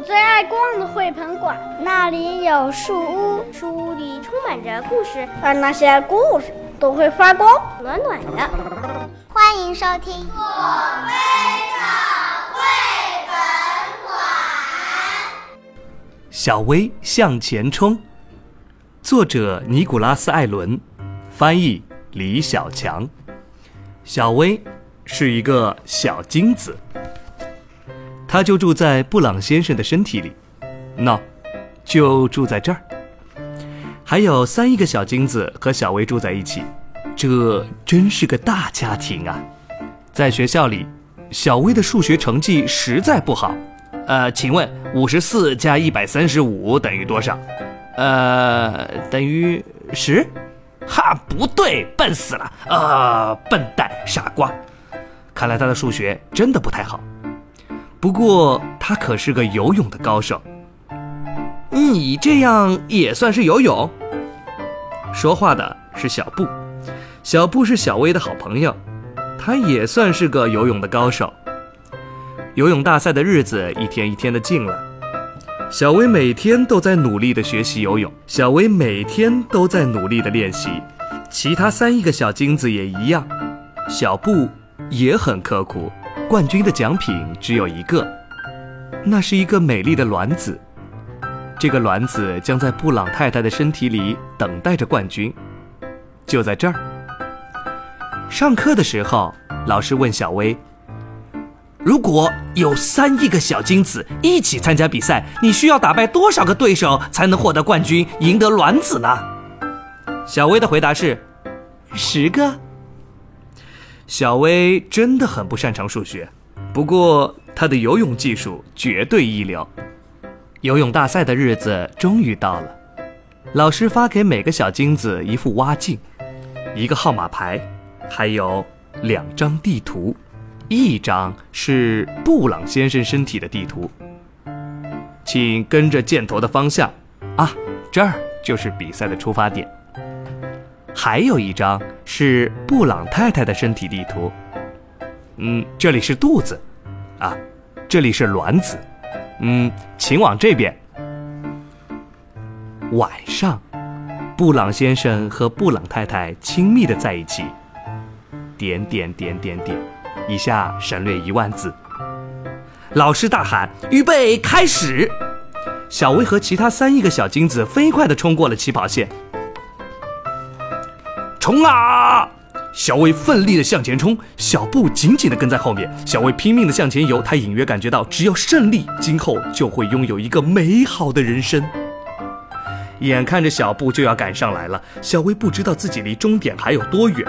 我最爱逛的绘本馆，那里有树屋，树屋里充满着故事，而那些故事都会发光，暖暖的。欢迎收听《我非常绘本馆》。小薇向前冲，作者尼古拉斯·艾伦，翻译李小强。小薇是一个小精子。他就住在布朗先生的身体里，喏，就住在这儿。还有三亿个小金子和小薇住在一起，这真是个大家庭啊！在学校里，小薇的数学成绩实在不好。呃，请问五十四加一百三十五等于多少？呃，等于十？哈，不对，笨死了！啊，笨蛋，傻瓜！看来他的数学真的不太好。不过他可是个游泳的高手。你这样也算是游泳？说话的是小布，小布是小薇的好朋友，他也算是个游泳的高手。游泳大赛的日子一天一天的近了，小薇每天都在努力的学习游泳，小薇每天都在努力的练习，其他三亿个小精子也一样，小布也很刻苦。冠军的奖品只有一个，那是一个美丽的卵子。这个卵子将在布朗太太的身体里等待着冠军。就在这儿。上课的时候，老师问小薇：“如果有三亿个小精子一起参加比赛，你需要打败多少个对手才能获得冠军，赢得卵子呢？”小薇的回答是：“十个。”小薇真的很不擅长数学，不过她的游泳技术绝对一流。游泳大赛的日子终于到了，老师发给每个小金子一副蛙镜、一个号码牌，还有两张地图，一张是布朗先生身体的地图。请跟着箭头的方向，啊，这儿就是比赛的出发点。还有一张是布朗太太的身体地图，嗯，这里是肚子，啊，这里是卵子，嗯，请往这边。晚上，布朗先生和布朗太太亲密的在一起。点点点点点，以下省略一万字。老师大喊：“预备，开始！”小薇和其他三亿个小精子飞快地冲过了起跑线。冲啊！小薇奋力的向前冲，小布紧紧的跟在后面。小薇拼命的向前游，她隐约感觉到，只要胜利，今后就会拥有一个美好的人生。眼看着小布就要赶上来了，小薇不知道自己离终点还有多远，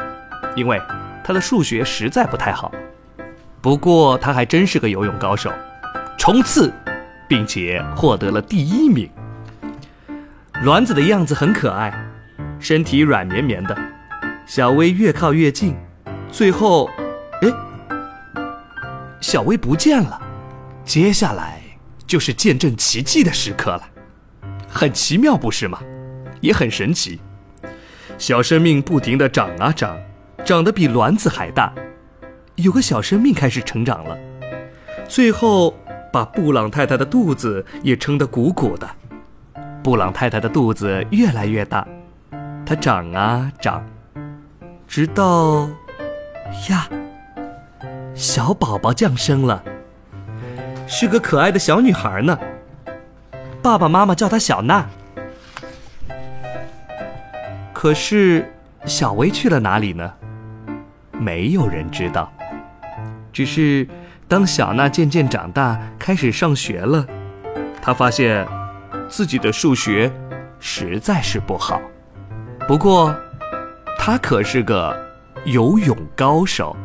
因为她的数学实在不太好。不过她还真是个游泳高手，冲刺，并且获得了第一名。卵子的样子很可爱，身体软绵绵的。小薇越靠越近，最后，哎，小薇不见了。接下来就是见证奇迹的时刻了，很奇妙，不是吗？也很神奇。小生命不停地长啊长，长得比卵子还大。有个小生命开始成长了，最后把布朗太太的肚子也撑得鼓鼓的。布朗太太的肚子越来越大，它长啊长。直到，呀，小宝宝降生了，是个可爱的小女孩呢。爸爸妈妈叫她小娜。可是，小薇去了哪里呢？没有人知道。只是，当小娜渐渐长大，开始上学了，她发现自己的数学实在是不好。不过，他可是个游泳高手。